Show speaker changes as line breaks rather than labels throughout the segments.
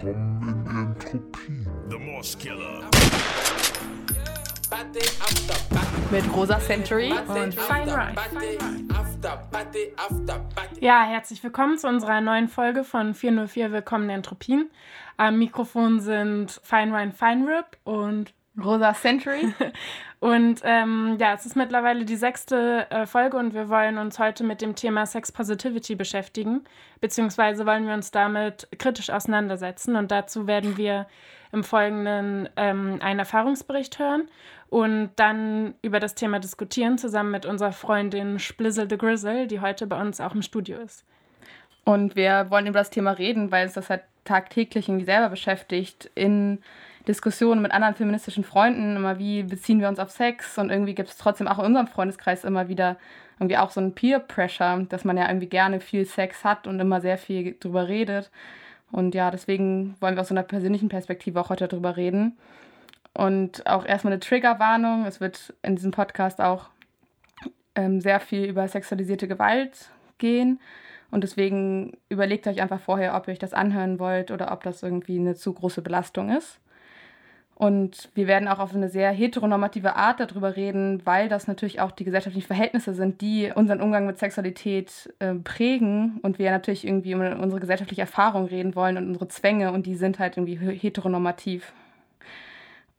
Willkommen in Entropie.
The Moss Killer.
Mit Rosa Century
und Fine Rhyme. Ja, herzlich willkommen zu unserer neuen Folge von 404 Willkommen in Entropien. Am Mikrofon sind Fine Rhyme Fine Rip und
Rosa Century.
und ähm, ja, es ist mittlerweile die sechste äh, Folge und wir wollen uns heute mit dem Thema Sex Positivity beschäftigen, beziehungsweise wollen wir uns damit kritisch auseinandersetzen und dazu werden wir im Folgenden ähm, einen Erfahrungsbericht hören und dann über das Thema diskutieren, zusammen mit unserer Freundin Splizzle the Grizzle, die heute bei uns auch im Studio ist.
Und wir wollen über das Thema reden, weil es das halt tagtäglich irgendwie selber beschäftigt in Diskussionen mit anderen feministischen Freunden, immer wie beziehen wir uns auf Sex und irgendwie gibt es trotzdem auch in unserem Freundeskreis immer wieder irgendwie auch so ein Peer-Pressure, dass man ja irgendwie gerne viel Sex hat und immer sehr viel drüber redet. Und ja, deswegen wollen wir aus so einer persönlichen Perspektive auch heute drüber reden. Und auch erstmal eine Triggerwarnung. Es wird in diesem Podcast auch ähm, sehr viel über sexualisierte Gewalt gehen. Und deswegen überlegt euch einfach vorher, ob ihr euch das anhören wollt oder ob das irgendwie eine zu große Belastung ist. Und wir werden auch auf eine sehr heteronormative Art darüber reden, weil das natürlich auch die gesellschaftlichen Verhältnisse sind, die unseren Umgang mit Sexualität äh, prägen. Und wir natürlich irgendwie über unsere gesellschaftliche Erfahrung reden wollen und unsere Zwänge. Und die sind halt irgendwie heteronormativ.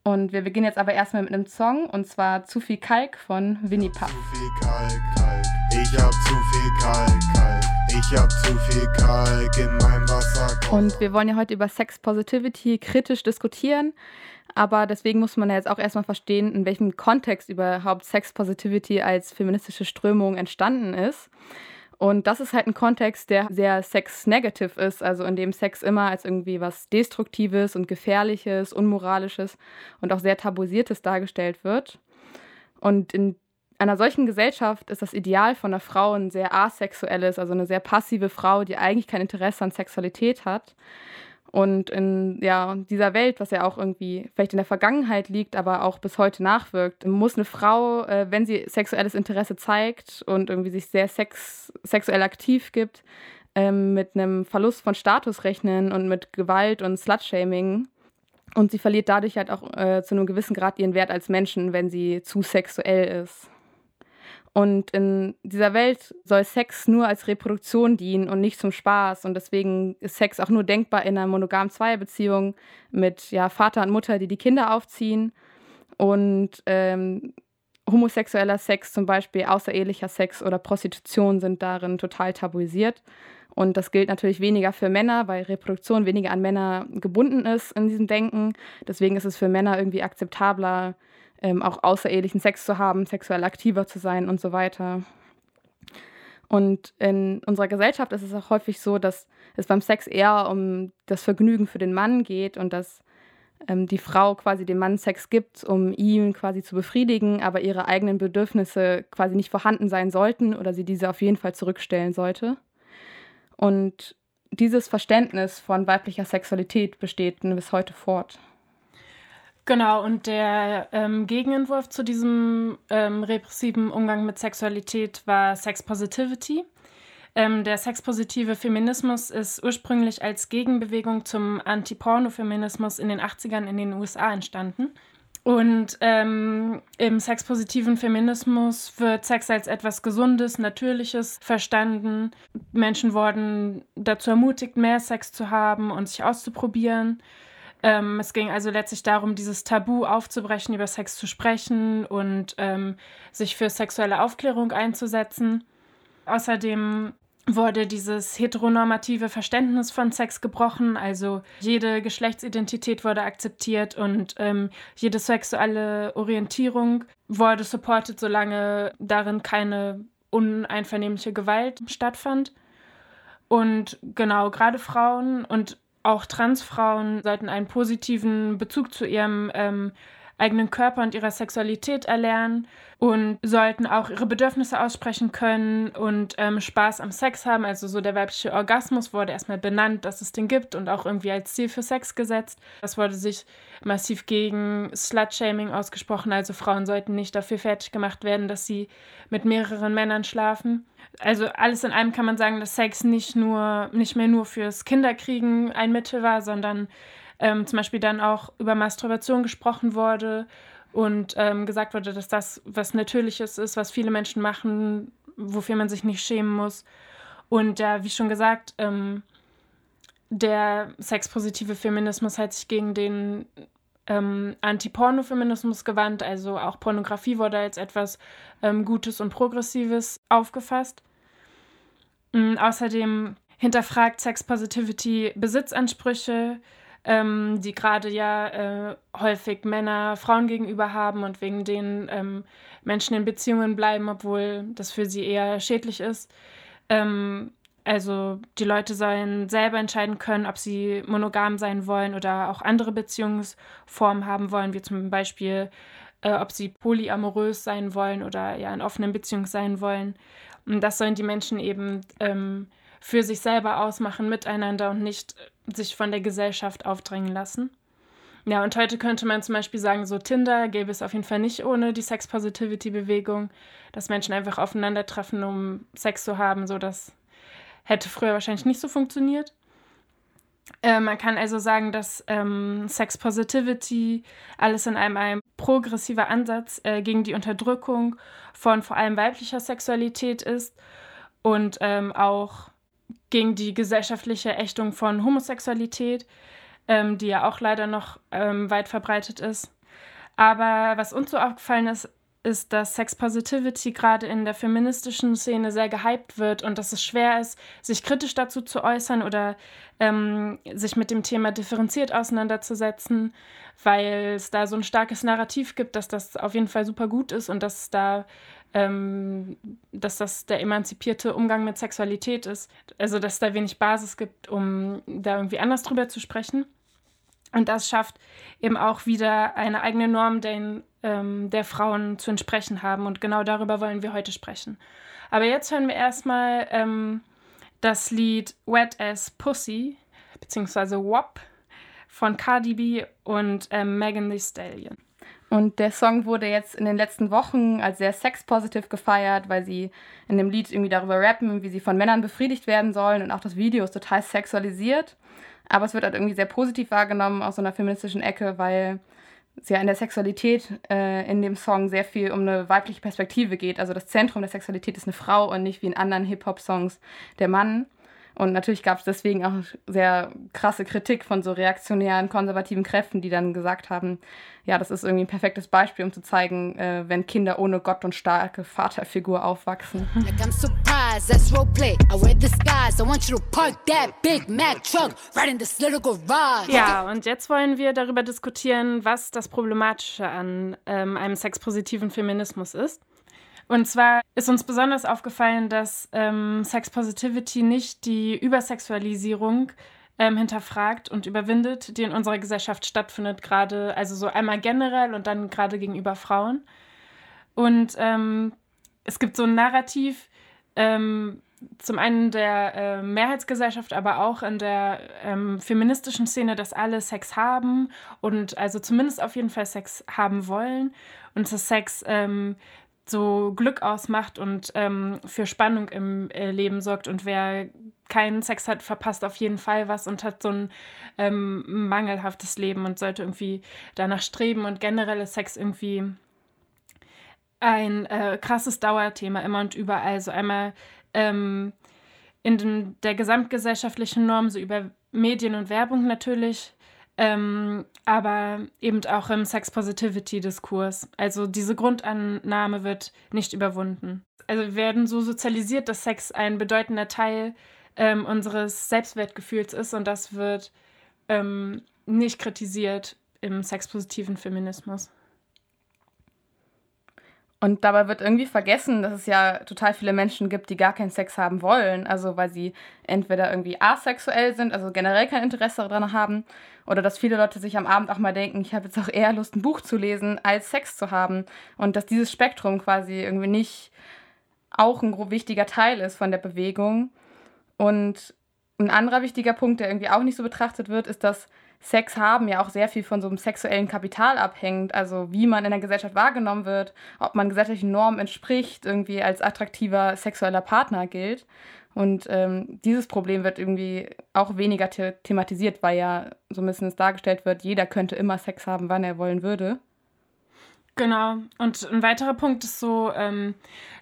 Und wir beginnen jetzt aber erstmal mit einem Song und zwar Zu viel Kalk von Winnie Puff.
Zu viel Kalk, Kalk. Ich hab zu viel Kalk, Kalk. Ich hab zu viel Kalk in meinem Wasser.
Und wir wollen ja heute über Sex Positivity kritisch diskutieren. Aber deswegen muss man ja jetzt auch erstmal verstehen, in welchem Kontext überhaupt Sex Positivity als feministische Strömung entstanden ist. Und das ist halt ein Kontext, der sehr sex-negative ist, also in dem Sex immer als irgendwie was Destruktives und Gefährliches, Unmoralisches und auch sehr Tabuisiertes dargestellt wird. Und in einer solchen Gesellschaft ist das Ideal von einer Frau ein sehr asexuelles, also eine sehr passive Frau, die eigentlich kein Interesse an Sexualität hat. Und in ja, dieser Welt, was ja auch irgendwie vielleicht in der Vergangenheit liegt, aber auch bis heute nachwirkt, muss eine Frau, äh, wenn sie sexuelles Interesse zeigt und irgendwie sich sehr sex sexuell aktiv gibt, ähm, mit einem Verlust von Status rechnen und mit Gewalt und Slutshaming. Und sie verliert dadurch halt auch äh, zu einem gewissen Grad ihren Wert als Menschen, wenn sie zu sexuell ist. Und in dieser Welt soll Sex nur als Reproduktion dienen und nicht zum Spaß. Und deswegen ist Sex auch nur denkbar in einer monogamen Zweierbeziehung mit ja, Vater und Mutter, die die Kinder aufziehen. Und ähm, homosexueller Sex, zum Beispiel außerehelicher Sex oder Prostitution, sind darin total tabuisiert. Und das gilt natürlich weniger für Männer, weil Reproduktion weniger an Männer gebunden ist in diesem Denken. Deswegen ist es für Männer irgendwie akzeptabler, ähm, auch außerehelichen Sex zu haben, sexuell aktiver zu sein und so weiter. Und in unserer Gesellschaft ist es auch häufig so, dass es beim Sex eher um das Vergnügen für den Mann geht und dass ähm, die Frau quasi dem Mann Sex gibt, um ihn quasi zu befriedigen, aber ihre eigenen Bedürfnisse quasi nicht vorhanden sein sollten oder sie diese auf jeden Fall zurückstellen sollte. Und dieses Verständnis von weiblicher Sexualität besteht bis heute fort.
Genau, und der ähm, Gegenentwurf zu diesem ähm, repressiven Umgang mit Sexualität war Sex Positivity. Ähm, der sexpositive Feminismus ist ursprünglich als Gegenbewegung zum Anti-Porno-Feminismus in den 80ern in den USA entstanden. Und ähm, im sexpositiven Feminismus wird Sex als etwas Gesundes, Natürliches verstanden. Menschen wurden dazu ermutigt, mehr Sex zu haben und sich auszuprobieren. Ähm, es ging also letztlich darum, dieses Tabu aufzubrechen, über Sex zu sprechen und ähm, sich für sexuelle Aufklärung einzusetzen. Außerdem wurde dieses heteronormative Verständnis von Sex gebrochen, also jede Geschlechtsidentität wurde akzeptiert und ähm, jede sexuelle Orientierung wurde supported, solange darin keine uneinvernehmliche Gewalt stattfand. Und genau, gerade Frauen und auch Transfrauen sollten einen positiven Bezug zu ihrem ähm, eigenen Körper und ihrer Sexualität erlernen und sollten auch ihre Bedürfnisse aussprechen können und ähm, Spaß am Sex haben. Also so der weibliche Orgasmus wurde erstmal benannt, dass es den gibt und auch irgendwie als Ziel für Sex gesetzt. Das wurde sich massiv gegen Slut-Shaming ausgesprochen. Also Frauen sollten nicht dafür fertig gemacht werden, dass sie mit mehreren Männern schlafen. Also alles in allem kann man sagen, dass Sex nicht nur nicht mehr nur fürs Kinderkriegen ein Mittel war, sondern ähm, zum Beispiel dann auch über Masturbation gesprochen wurde und ähm, gesagt wurde, dass das was Natürliches ist, was viele Menschen machen, wofür man sich nicht schämen muss. Und ja, wie schon gesagt, ähm, der sexpositive Feminismus hat sich gegen den ähm, Anti-Porno-Feminismus gewandt, also auch Pornografie wurde als etwas ähm, Gutes und Progressives aufgefasst. Ähm, außerdem hinterfragt Sex Positivity Besitzansprüche, ähm, die gerade ja äh, häufig Männer Frauen gegenüber haben und wegen denen ähm, Menschen in Beziehungen bleiben, obwohl das für sie eher schädlich ist. Ähm, also die Leute sollen selber entscheiden können, ob sie monogam sein wollen oder auch andere Beziehungsformen haben wollen, wie zum Beispiel, äh, ob sie polyamorös sein wollen oder ja in offenen Beziehungen sein wollen. Und das sollen die Menschen eben ähm, für sich selber ausmachen miteinander und nicht äh, sich von der Gesellschaft aufdrängen lassen. Ja, und heute könnte man zum Beispiel sagen, so Tinder gäbe es auf jeden Fall nicht ohne die Sex-Positivity-Bewegung, dass Menschen einfach aufeinandertreffen, um Sex zu haben. So, das hätte früher wahrscheinlich nicht so funktioniert. Äh, man kann also sagen, dass ähm, Sex Positivity alles in einem, ein progressiver Ansatz äh, gegen die Unterdrückung von vor allem weiblicher Sexualität ist und ähm, auch gegen die gesellschaftliche Ächtung von Homosexualität, ähm, die ja auch leider noch ähm, weit verbreitet ist. Aber was uns so aufgefallen ist, ist, dass Sex Positivity gerade in der feministischen Szene sehr gehypt wird und dass es schwer ist, sich kritisch dazu zu äußern oder ähm, sich mit dem Thema differenziert auseinanderzusetzen, weil es da so ein starkes Narrativ gibt, dass das auf jeden Fall super gut ist und dass da ähm, dass das der emanzipierte Umgang mit Sexualität ist. Also dass da wenig Basis gibt, um da irgendwie anders drüber zu sprechen. Und das schafft eben auch wieder eine eigene Norm, den, ähm, der Frauen zu entsprechen haben. Und genau darüber wollen wir heute sprechen. Aber jetzt hören wir erstmal ähm, das Lied Wet as Pussy, beziehungsweise WAP von Cardi B und ähm, Megan Thee Stallion.
Und der Song wurde jetzt in den letzten Wochen als sehr sex-positive gefeiert, weil sie in dem Lied irgendwie darüber rappen, wie sie von Männern befriedigt werden sollen. Und auch das Video ist total sexualisiert. Aber es wird halt irgendwie sehr positiv wahrgenommen aus so einer feministischen Ecke, weil es ja in der Sexualität äh, in dem Song sehr viel um eine weibliche Perspektive geht. Also das Zentrum der Sexualität ist eine Frau und nicht wie in anderen Hip-Hop-Songs der Mann. Und natürlich gab es deswegen auch sehr krasse Kritik von so reaktionären, konservativen Kräften, die dann gesagt haben, ja, das ist irgendwie ein perfektes Beispiel, um zu zeigen, äh, wenn Kinder ohne Gott und starke Vaterfigur aufwachsen.
Ja, und jetzt wollen wir darüber diskutieren, was das Problematische an ähm, einem sexpositiven Feminismus ist. Und zwar ist uns besonders aufgefallen, dass ähm, Sex Positivity nicht die Übersexualisierung ähm, hinterfragt und überwindet, die in unserer Gesellschaft stattfindet, gerade, also so einmal generell und dann gerade gegenüber Frauen. Und ähm, es gibt so ein Narrativ, ähm, zum einen der äh, Mehrheitsgesellschaft, aber auch in der ähm, feministischen Szene, dass alle Sex haben und also zumindest auf jeden Fall Sex haben wollen und dass Sex ähm, so Glück ausmacht und ähm, für Spannung im äh, Leben sorgt. Und wer keinen Sex hat, verpasst auf jeden Fall was und hat so ein ähm, mangelhaftes Leben und sollte irgendwie danach streben. Und generell ist Sex irgendwie ein äh, krasses Dauerthema immer und überall. So einmal ähm, in den, der gesamtgesellschaftlichen Norm, so über Medien und Werbung natürlich, ähm, aber eben auch im Sex-Positivity-Diskurs. Also diese Grundannahme wird nicht überwunden. Also wir werden so sozialisiert, dass Sex ein bedeutender Teil ähm, unseres Selbstwertgefühls ist und das wird ähm, nicht kritisiert im sexpositiven Feminismus.
Und dabei wird irgendwie vergessen, dass es ja total viele Menschen gibt, die gar keinen Sex haben wollen. Also weil sie entweder irgendwie asexuell sind, also generell kein Interesse daran haben, oder dass viele Leute sich am Abend auch mal denken, ich habe jetzt auch eher Lust, ein Buch zu lesen, als Sex zu haben. Und dass dieses Spektrum quasi irgendwie nicht auch ein wichtiger Teil ist von der Bewegung. Und ein anderer wichtiger Punkt, der irgendwie auch nicht so betrachtet wird, ist, dass Sex haben ja auch sehr viel von so einem sexuellen Kapital abhängt, also wie man in der Gesellschaft wahrgenommen wird, ob man gesellschaftlichen Normen entspricht, irgendwie als attraktiver sexueller Partner gilt. Und ähm, dieses Problem wird irgendwie auch weniger the thematisiert, weil ja so ein bisschen es dargestellt wird, jeder könnte immer Sex haben, wann er wollen würde.
Genau. Und ein weiterer Punkt ist so, ähm,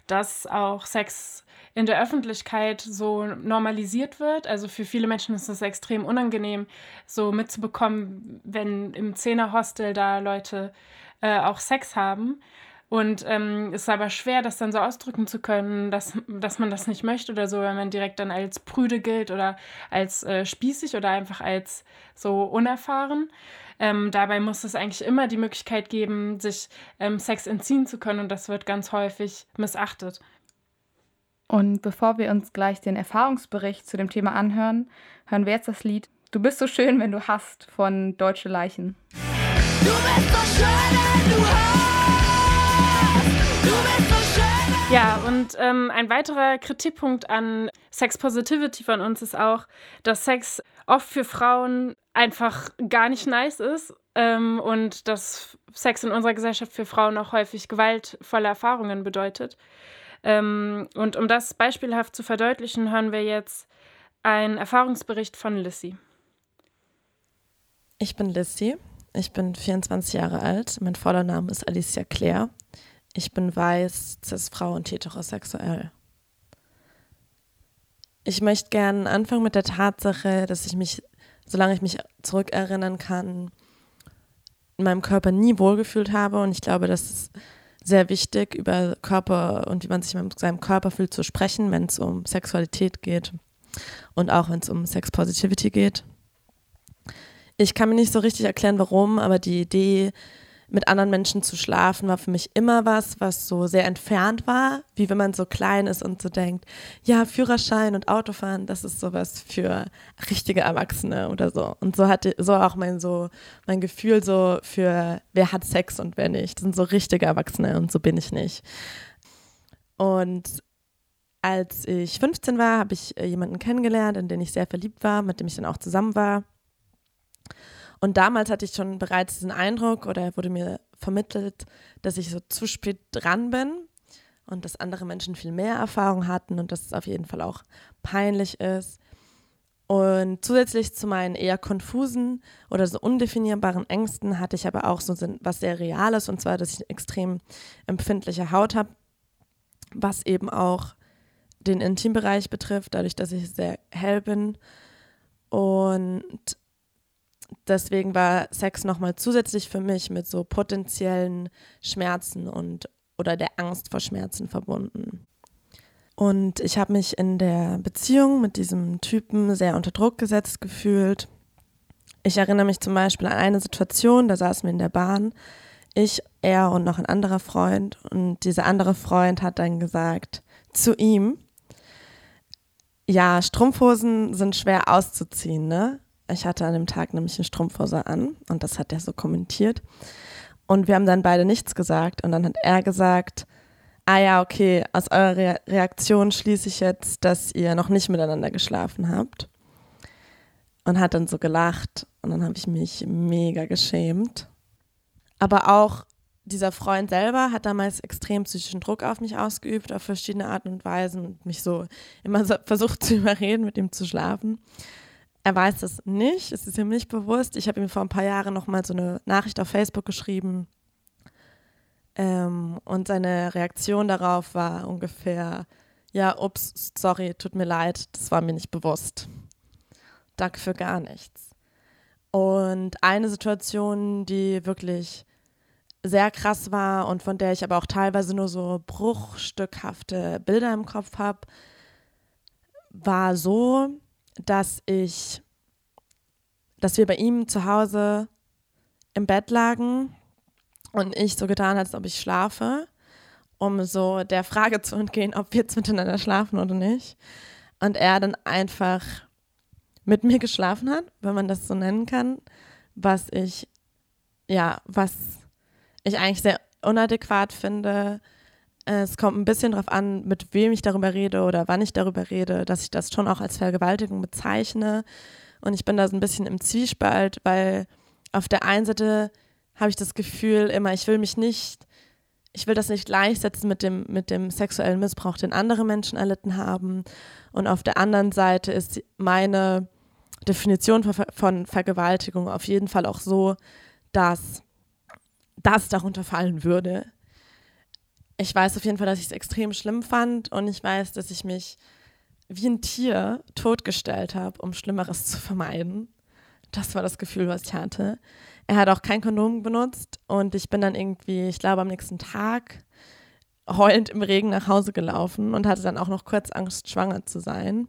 dass auch Sex in der Öffentlichkeit so normalisiert wird. Also für viele Menschen ist es extrem unangenehm, so mitzubekommen, wenn im Zehner-Hostel da Leute äh, auch Sex haben. Und ähm, es ist aber schwer, das dann so ausdrücken zu können, dass, dass man das nicht möchte oder so, wenn man direkt dann als prüde gilt oder als äh, spießig oder einfach als so unerfahren. Ähm, dabei muss es eigentlich immer die Möglichkeit geben, sich ähm, Sex entziehen zu können und das wird ganz häufig missachtet.
Und bevor wir uns gleich den Erfahrungsbericht zu dem Thema anhören, hören wir jetzt das Lied Du bist so schön, wenn du hast von Deutsche Leichen. Du bist so schön, wenn du
hast. Ja, und ähm, ein weiterer Kritikpunkt an Sex Positivity von uns ist auch, dass Sex oft für Frauen einfach gar nicht nice ist ähm, und dass Sex in unserer Gesellschaft für Frauen auch häufig gewaltvolle Erfahrungen bedeutet. Ähm, und um das beispielhaft zu verdeutlichen, hören wir jetzt einen Erfahrungsbericht von Lissy.
Ich bin Lissy. Ich bin 24 Jahre alt. Mein voller Name ist Alicia Claire. Ich bin weiß, cis-Frau und heterosexuell. Ich möchte gerne anfangen mit der Tatsache, dass ich mich, solange ich mich zurückerinnern kann, in meinem Körper nie wohlgefühlt habe. Und ich glaube, dass es sehr wichtig, über Körper und wie man sich mit seinem Körper fühlt zu sprechen, wenn es um Sexualität geht und auch wenn es um Sex Positivity geht. Ich kann mir nicht so richtig erklären, warum, aber die Idee, mit anderen Menschen zu schlafen, war für mich immer was, was so sehr entfernt war, wie wenn man so klein ist und so denkt, ja, Führerschein und Autofahren, das ist sowas für richtige Erwachsene oder so. Und so hatte so auch mein so mein Gefühl so für wer hat Sex und wer nicht. Das sind so richtige Erwachsene und so bin ich nicht. Und als ich 15 war, habe ich äh, jemanden kennengelernt, in den ich sehr verliebt war, mit dem ich dann auch zusammen war. Und damals hatte ich schon bereits diesen Eindruck oder wurde mir vermittelt, dass ich so zu spät dran bin und dass andere Menschen viel mehr Erfahrung hatten und dass es auf jeden Fall auch peinlich ist. Und zusätzlich zu meinen eher konfusen oder so undefinierbaren Ängsten hatte ich aber auch so was sehr Reales und zwar, dass ich eine extrem empfindliche Haut habe, was eben auch den Intimbereich betrifft, dadurch, dass ich sehr hell bin. Und deswegen war Sex nochmal zusätzlich für mich mit so potenziellen Schmerzen und oder der Angst vor Schmerzen verbunden. Und ich habe mich in der Beziehung mit diesem Typen sehr unter Druck gesetzt gefühlt. Ich erinnere mich zum Beispiel an eine Situation, da saßen wir in der Bahn, ich, er und noch ein anderer Freund. Und dieser andere Freund hat dann gesagt zu ihm, ja, Strumpfhosen sind schwer auszuziehen, ne? Ich hatte an dem Tag nämlich eine Strumpfhose an und das hat er so kommentiert. Und wir haben dann beide nichts gesagt und dann hat er gesagt, ah ja, okay, aus eurer Re Reaktion schließe ich jetzt, dass ihr noch nicht miteinander geschlafen habt. Und hat dann so gelacht und dann habe ich mich mega geschämt. Aber auch dieser Freund selber hat damals extrem psychischen Druck auf mich ausgeübt, auf verschiedene Arten und Weisen und mich so immer so versucht zu überreden, mit ihm zu schlafen. Er weiß es nicht, es ist ihm nicht bewusst. Ich habe ihm vor ein paar Jahren nochmal so eine Nachricht auf Facebook geschrieben. Ähm, und seine Reaktion darauf war ungefähr, ja, ups, sorry, tut mir leid, das war mir nicht bewusst. Danke für gar nichts. Und eine Situation, die wirklich sehr krass war und von der ich aber auch teilweise nur so bruchstückhafte Bilder im Kopf habe, war so, dass ich, dass wir bei ihm zu Hause im Bett lagen und ich so getan habe, als ob ich schlafe.
um so der Frage zu entgehen, ob wir jetzt miteinander schlafen oder nicht. Und er dann einfach mit mir geschlafen hat, wenn man das so nennen kann, was ich, ja, was ich eigentlich sehr unadäquat finde. Es kommt ein bisschen darauf an, mit wem ich darüber rede oder wann ich darüber rede, dass ich das schon auch als Vergewaltigung bezeichne. Und ich bin da so ein bisschen im Zwiespalt, weil auf der einen Seite habe ich das Gefühl immer, ich will mich nicht, ich will das nicht gleichsetzen mit dem, mit dem sexuellen Missbrauch, den andere Menschen erlitten haben. Und auf der anderen Seite ist meine Definition von, von Vergewaltigung auf jeden Fall auch so, dass das darunter fallen würde. Ich weiß auf jeden Fall, dass ich es extrem schlimm fand und ich weiß, dass ich mich wie ein Tier totgestellt habe, um Schlimmeres zu vermeiden. Das war das Gefühl, was ich hatte. Er hat auch kein Kondom benutzt und ich bin dann irgendwie, ich glaube, am nächsten Tag heulend im Regen nach Hause gelaufen und hatte dann auch noch kurz Angst, schwanger zu sein.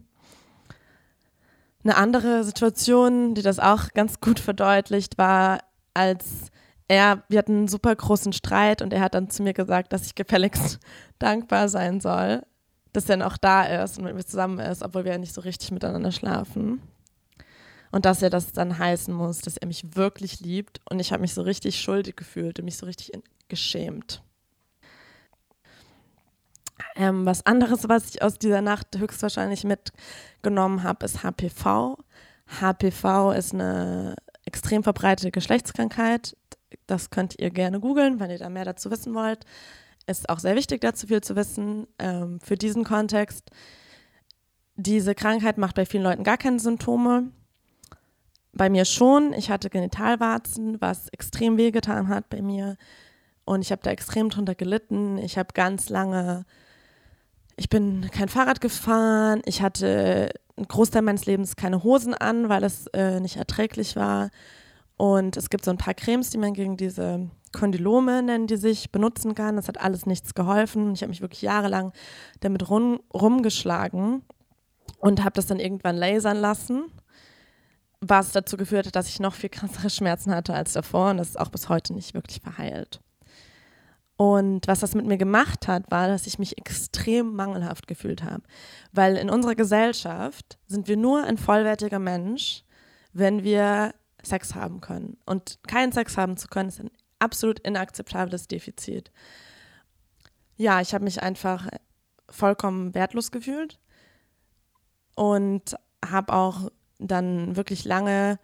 Eine andere Situation, die das auch ganz gut verdeutlicht, war, als er, wir hatten einen super großen Streit und er hat dann zu mir gesagt, dass ich gefälligst dankbar sein soll, dass er noch da ist und mit mir zusammen ist, obwohl wir ja nicht so richtig miteinander schlafen. Und dass er das dann heißen muss, dass er mich wirklich liebt. Und ich habe mich so richtig schuldig gefühlt und mich so richtig geschämt. Ähm, was anderes, was ich aus dieser Nacht höchstwahrscheinlich mitgenommen habe, ist HPV. HPV ist eine extrem verbreitete Geschlechtskrankheit. Das könnt ihr gerne googeln, wenn ihr da mehr dazu wissen wollt. Ist auch sehr wichtig, dazu viel zu wissen. Ähm, für diesen Kontext. Diese Krankheit macht bei vielen Leuten gar keine Symptome. Bei mir schon. Ich hatte Genitalwarzen, was extrem wehgetan hat bei mir. Und ich habe da extrem drunter gelitten. Ich habe ganz lange ich bin kein Fahrrad gefahren. Ich hatte einen Großteil meines Lebens keine Hosen an, weil es äh, nicht erträglich war. Und es gibt so ein paar Cremes, die man gegen diese Kondylome nennen die sich, benutzen kann. Das hat alles nichts geholfen. Ich habe mich wirklich jahrelang damit rum, rumgeschlagen und habe das dann irgendwann lasern lassen, was dazu geführt hat, dass ich noch viel krassere Schmerzen hatte als davor und das ist auch bis heute nicht wirklich verheilt. Und was das mit mir gemacht hat, war, dass ich mich extrem mangelhaft gefühlt habe. Weil in unserer Gesellschaft sind wir nur ein vollwertiger Mensch, wenn wir Sex haben können. Und keinen Sex haben zu können, ist ein absolut inakzeptables Defizit. Ja, ich habe mich einfach vollkommen wertlos gefühlt und habe auch dann wirklich lange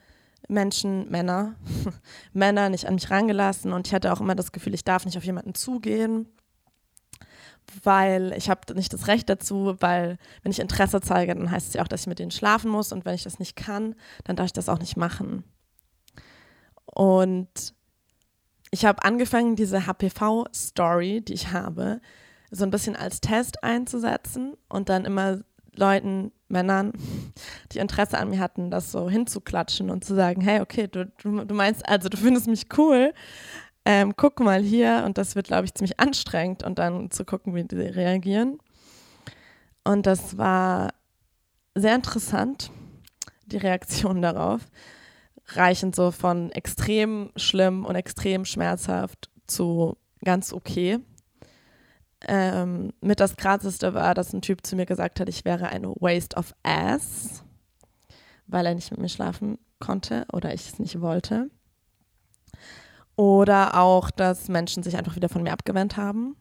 Menschen, Männer, Männer nicht an mich rangelassen und ich hatte auch immer das Gefühl, ich darf nicht auf jemanden zugehen, weil ich habe nicht das Recht dazu, weil wenn ich Interesse zeige, dann heißt es ja auch, dass ich mit denen schlafen muss und wenn ich das nicht kann, dann darf ich das auch nicht machen. Und ich habe angefangen, diese HPV-Story, die ich habe, so ein bisschen als Test einzusetzen und dann immer Leuten, Männern, die Interesse an mir hatten, das so hinzuklatschen und zu sagen, hey, okay, du, du, meinst, also du findest mich cool, ähm, guck mal hier und das wird, glaube ich, ziemlich anstrengend und dann zu gucken, wie die reagieren. Und das war sehr interessant, die Reaktion darauf, reichend so von extrem schlimm und extrem schmerzhaft zu ganz okay. Ähm, mit das Krasseste war, dass ein Typ zu mir gesagt hat, ich wäre ein Waste of Ass, weil er nicht mit mir schlafen konnte oder ich es nicht wollte. Oder auch, dass Menschen sich einfach wieder von mir abgewendet haben.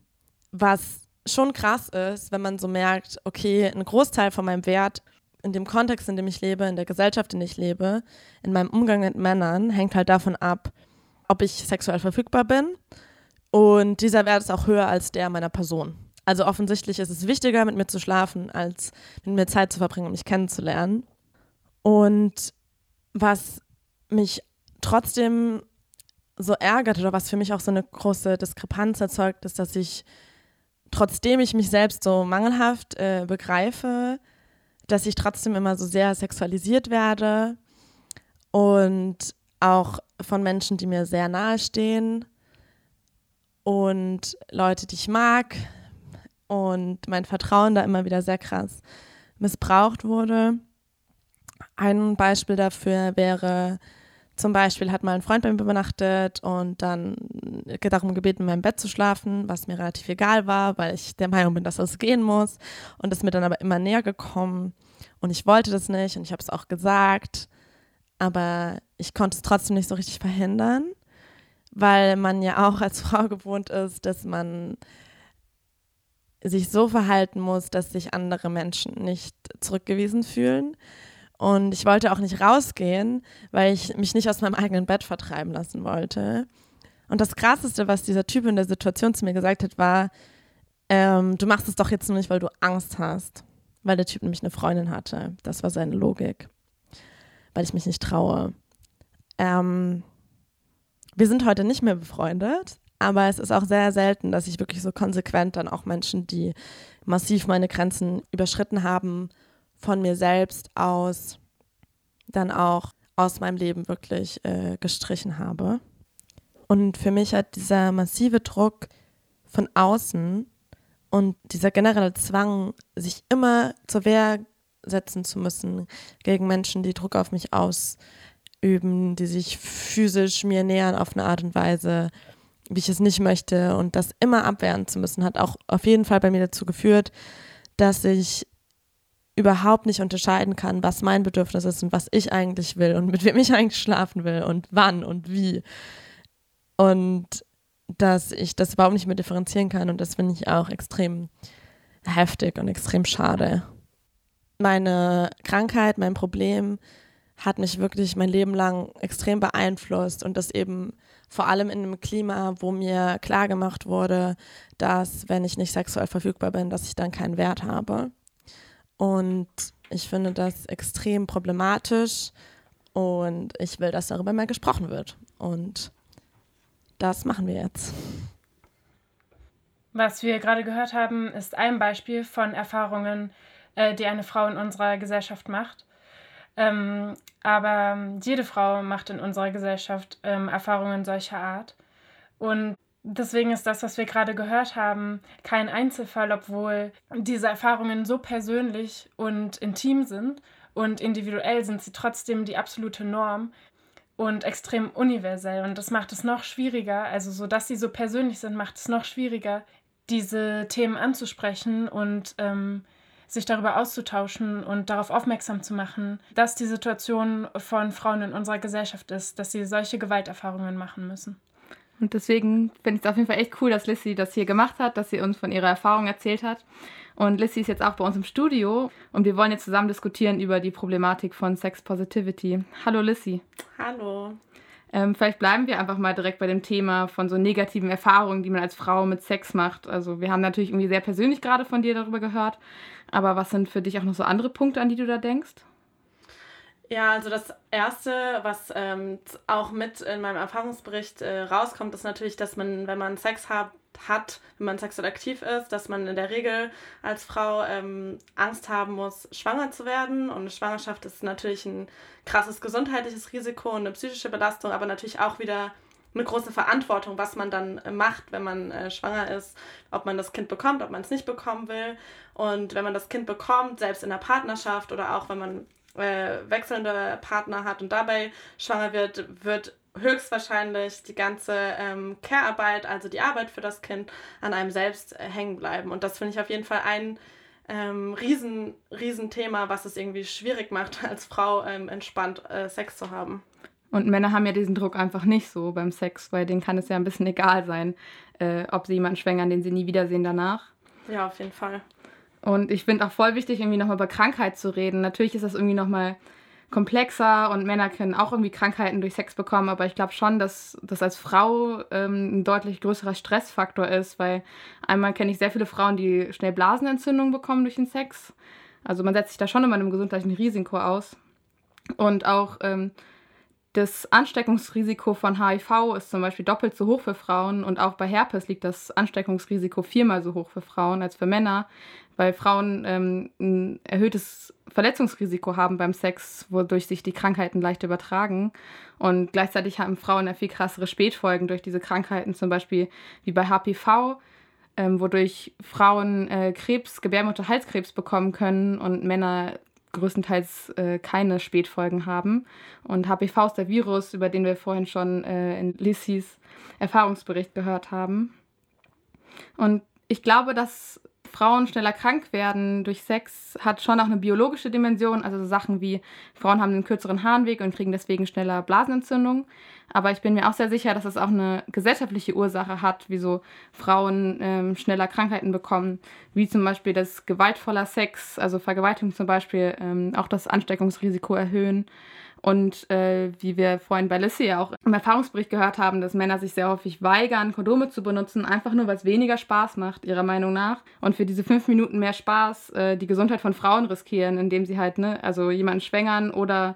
Was schon krass ist, wenn man so merkt, okay, ein Großteil von meinem Wert in dem Kontext, in dem ich lebe, in der Gesellschaft, in der ich lebe, in meinem Umgang mit Männern, hängt halt davon ab, ob ich sexuell verfügbar bin und dieser Wert ist auch höher als der meiner Person. Also offensichtlich ist es wichtiger, mit mir zu schlafen, als mit mir Zeit zu verbringen, um mich kennenzulernen. Und was mich trotzdem so ärgert oder was für mich auch so eine große Diskrepanz erzeugt, ist, dass ich, trotzdem ich mich selbst so mangelhaft äh, begreife, dass ich trotzdem immer so sehr sexualisiert werde und auch von Menschen, die mir sehr nahe stehen und Leute, die ich mag und mein Vertrauen da immer wieder sehr krass missbraucht wurde. Ein Beispiel dafür wäre Zum Beispiel hat mal ein Freund bei mir übernachtet und dann darum gebeten, in meinem Bett zu schlafen, was mir relativ egal war, weil ich der Meinung bin, dass das gehen muss. Und ist mir dann aber immer näher gekommen. Und ich wollte das nicht und ich habe es auch gesagt. Aber ich konnte es trotzdem nicht so richtig verhindern, weil man ja auch als Frau gewohnt ist, dass man sich so verhalten muss, dass sich andere Menschen nicht zurückgewiesen fühlen. Und ich wollte auch nicht rausgehen, weil ich mich nicht aus meinem eigenen Bett vertreiben lassen wollte. Und das Krasseste, was dieser Typ in der Situation zu mir gesagt hat, war, ähm, du machst es doch jetzt nur nicht, weil du Angst hast. Weil der Typ nämlich eine Freundin hatte. Das war seine Logik. Weil ich mich nicht traue. Ähm, wir sind heute nicht mehr befreundet, aber es ist auch sehr selten, dass ich wirklich so konsequent dann auch Menschen, die massiv meine Grenzen überschritten haben, von mir selbst aus dann auch aus meinem Leben wirklich äh, gestrichen habe. Und für mich hat dieser massive Druck von außen und dieser generelle Zwang, sich immer zur Wehr setzen zu müssen gegen Menschen, die Druck auf mich ausüben, die sich physisch mir nähern auf eine Art und Weise, wie ich es nicht möchte und das immer abwehren zu müssen, hat auch auf jeden Fall bei mir dazu geführt, dass ich überhaupt nicht unterscheiden kann, was mein Bedürfnis ist und was ich eigentlich will und mit wem ich eigentlich schlafen will und wann und wie. Und dass ich das überhaupt nicht mehr differenzieren kann und das finde ich auch extrem heftig und extrem schade. Meine Krankheit, mein Problem hat mich wirklich mein Leben lang extrem beeinflusst und das eben vor allem in einem Klima, wo mir klar gemacht wurde, dass wenn ich nicht sexuell verfügbar bin, dass ich dann keinen Wert habe. Und ich finde das extrem problematisch und ich will, dass darüber mehr gesprochen wird. Und das machen wir jetzt.
Was wir gerade gehört haben, ist ein Beispiel von Erfahrungen, äh, die eine Frau in unserer Gesellschaft macht. Ähm, aber jede Frau macht in unserer Gesellschaft ähm, Erfahrungen solcher Art. Und Deswegen ist das, was wir gerade gehört haben, kein Einzelfall, obwohl diese Erfahrungen so persönlich und intim sind und individuell sind sie trotzdem die absolute Norm und extrem universell. Und das macht es noch schwieriger, also so dass sie so persönlich sind, macht es noch schwieriger, diese Themen anzusprechen und ähm, sich darüber auszutauschen und darauf aufmerksam zu machen, dass die Situation von Frauen in unserer Gesellschaft ist, dass sie solche Gewalterfahrungen machen müssen.
Und deswegen finde ich es auf jeden Fall echt cool, dass Lissy das hier gemacht hat, dass sie uns von ihrer Erfahrung erzählt hat. Und Lissy ist jetzt auch bei uns im Studio und wir wollen jetzt zusammen diskutieren über die Problematik von Sex Positivity. Hallo Lissy.
Hallo.
Ähm, vielleicht bleiben wir einfach mal direkt bei dem Thema von so negativen Erfahrungen, die man als Frau mit Sex macht. Also wir haben natürlich irgendwie sehr persönlich gerade von dir darüber gehört, aber was sind für dich auch noch so andere Punkte, an die du da denkst?
Ja, also das Erste, was ähm, auch mit in meinem Erfahrungsbericht äh, rauskommt, ist natürlich, dass man, wenn man Sex hat, hat, wenn man sexuell aktiv ist, dass man in der Regel als Frau ähm, Angst haben muss, schwanger zu werden. Und eine Schwangerschaft ist natürlich ein krasses gesundheitliches Risiko und eine psychische Belastung, aber natürlich auch wieder eine große Verantwortung, was man dann äh, macht, wenn man äh, schwanger ist, ob man das Kind bekommt, ob man es nicht bekommen will. Und wenn man das Kind bekommt, selbst in der Partnerschaft oder auch wenn man äh, wechselnde Partner hat und dabei schwanger wird, wird höchstwahrscheinlich die ganze ähm, Care-Arbeit, also die Arbeit für das Kind, an einem selbst äh, hängen bleiben. Und das finde ich auf jeden Fall ein ähm, riesen, riesen Thema, was es irgendwie schwierig macht, als Frau ähm, entspannt äh, Sex zu haben.
Und Männer haben ja diesen Druck einfach nicht so beim Sex, weil denen kann es ja ein bisschen egal sein, äh, ob sie jemanden schwängern, den sie nie wiedersehen danach.
Ja, auf jeden Fall.
Und ich finde auch voll wichtig, irgendwie nochmal über Krankheit zu reden. Natürlich ist das irgendwie nochmal komplexer und Männer können auch irgendwie Krankheiten durch Sex bekommen, aber ich glaube schon, dass das als Frau ähm, ein deutlich größerer Stressfaktor ist, weil einmal kenne ich sehr viele Frauen, die schnell Blasenentzündungen bekommen durch den Sex. Also man setzt sich da schon immer einem gesundheitlichen Risiko aus. Und auch ähm, das Ansteckungsrisiko von HIV ist zum Beispiel doppelt so hoch für Frauen und auch bei Herpes liegt das Ansteckungsrisiko viermal so hoch für Frauen als für Männer, weil Frauen ähm, ein erhöhtes Verletzungsrisiko haben beim Sex, wodurch sich die Krankheiten leicht übertragen. Und gleichzeitig haben Frauen ja viel krassere Spätfolgen durch diese Krankheiten, zum Beispiel wie bei HPV, ähm, wodurch Frauen äh, Krebs, Gebärmutterhalskrebs bekommen können und Männer größtenteils äh, keine Spätfolgen haben. Und HPV ist der Virus, über den wir vorhin schon äh, in Lissys Erfahrungsbericht gehört haben. Und ich glaube, dass Frauen schneller krank werden durch Sex hat schon auch eine biologische Dimension. Also so Sachen wie Frauen haben einen kürzeren Harnweg und kriegen deswegen schneller Blasenentzündung. Aber ich bin mir auch sehr sicher, dass es auch eine gesellschaftliche Ursache hat, wieso Frauen ähm, schneller Krankheiten bekommen, wie zum Beispiel das gewaltvoller Sex, also Vergewaltigung zum Beispiel, ähm, auch das Ansteckungsrisiko erhöhen. Und äh, wie wir vorhin bei Lissy ja auch im Erfahrungsbericht gehört haben, dass Männer sich sehr häufig weigern, Kondome zu benutzen, einfach nur, weil es weniger Spaß macht, ihrer Meinung nach. Und für diese fünf Minuten mehr Spaß äh, die Gesundheit von Frauen riskieren, indem sie halt, ne, also jemanden schwängern oder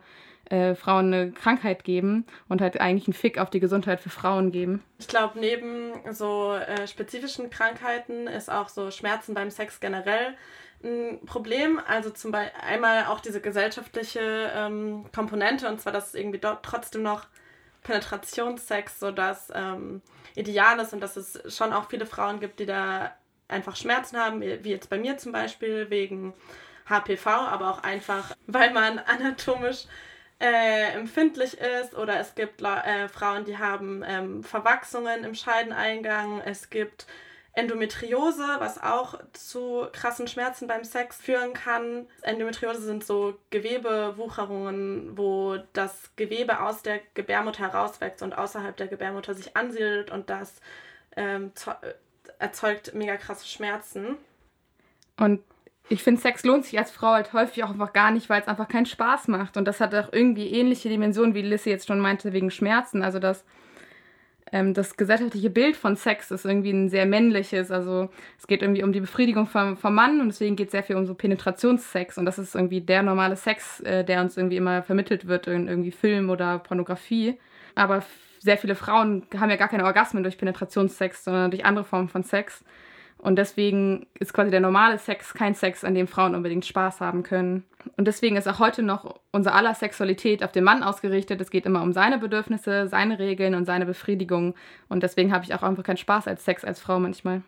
äh, Frauen eine Krankheit geben und halt eigentlich einen Fick auf die Gesundheit für Frauen geben.
Ich glaube, neben so äh, spezifischen Krankheiten ist auch so Schmerzen beim Sex generell ein Problem. Also zum Beispiel einmal auch diese gesellschaftliche ähm, Komponente und zwar, dass es irgendwie dort trotzdem noch Penetrationssex so das ähm, Ideal ist und dass es schon auch viele Frauen gibt, die da einfach Schmerzen haben, wie jetzt bei mir zum Beispiel wegen HPV, aber auch einfach, weil man anatomisch äh, empfindlich ist oder es gibt äh, Frauen, die haben ähm, Verwachsungen im Scheideneingang, es gibt Endometriose, was auch zu krassen Schmerzen beim Sex führen kann. Endometriose sind so Gewebewucherungen, wo das Gewebe aus der Gebärmutter herauswächst und außerhalb der Gebärmutter sich ansiedelt und das ähm, erzeugt mega krasse Schmerzen.
Und ich finde, Sex lohnt sich als Frau halt häufig auch einfach gar nicht, weil es einfach keinen Spaß macht. Und das hat auch irgendwie ähnliche Dimensionen, wie Lissy jetzt schon meinte, wegen Schmerzen. Also, dass ähm, das gesellschaftliche Bild von Sex ist irgendwie ein sehr männliches. Also es geht irgendwie um die Befriedigung vom, vom Mann und deswegen geht es sehr viel um so Penetrationssex. Und das ist irgendwie der normale Sex, äh, der uns irgendwie immer vermittelt wird in irgendwie Film oder Pornografie. Aber sehr viele Frauen haben ja gar keine Orgasmen durch Penetrationssex, sondern durch andere Formen von Sex. Und deswegen ist quasi der normale Sex kein Sex, an dem Frauen unbedingt Spaß haben können. Und deswegen ist auch heute noch unser aller Sexualität auf den Mann ausgerichtet. Es geht immer um seine Bedürfnisse, seine Regeln und seine Befriedigung. Und deswegen habe ich auch einfach keinen Spaß als Sex als Frau manchmal.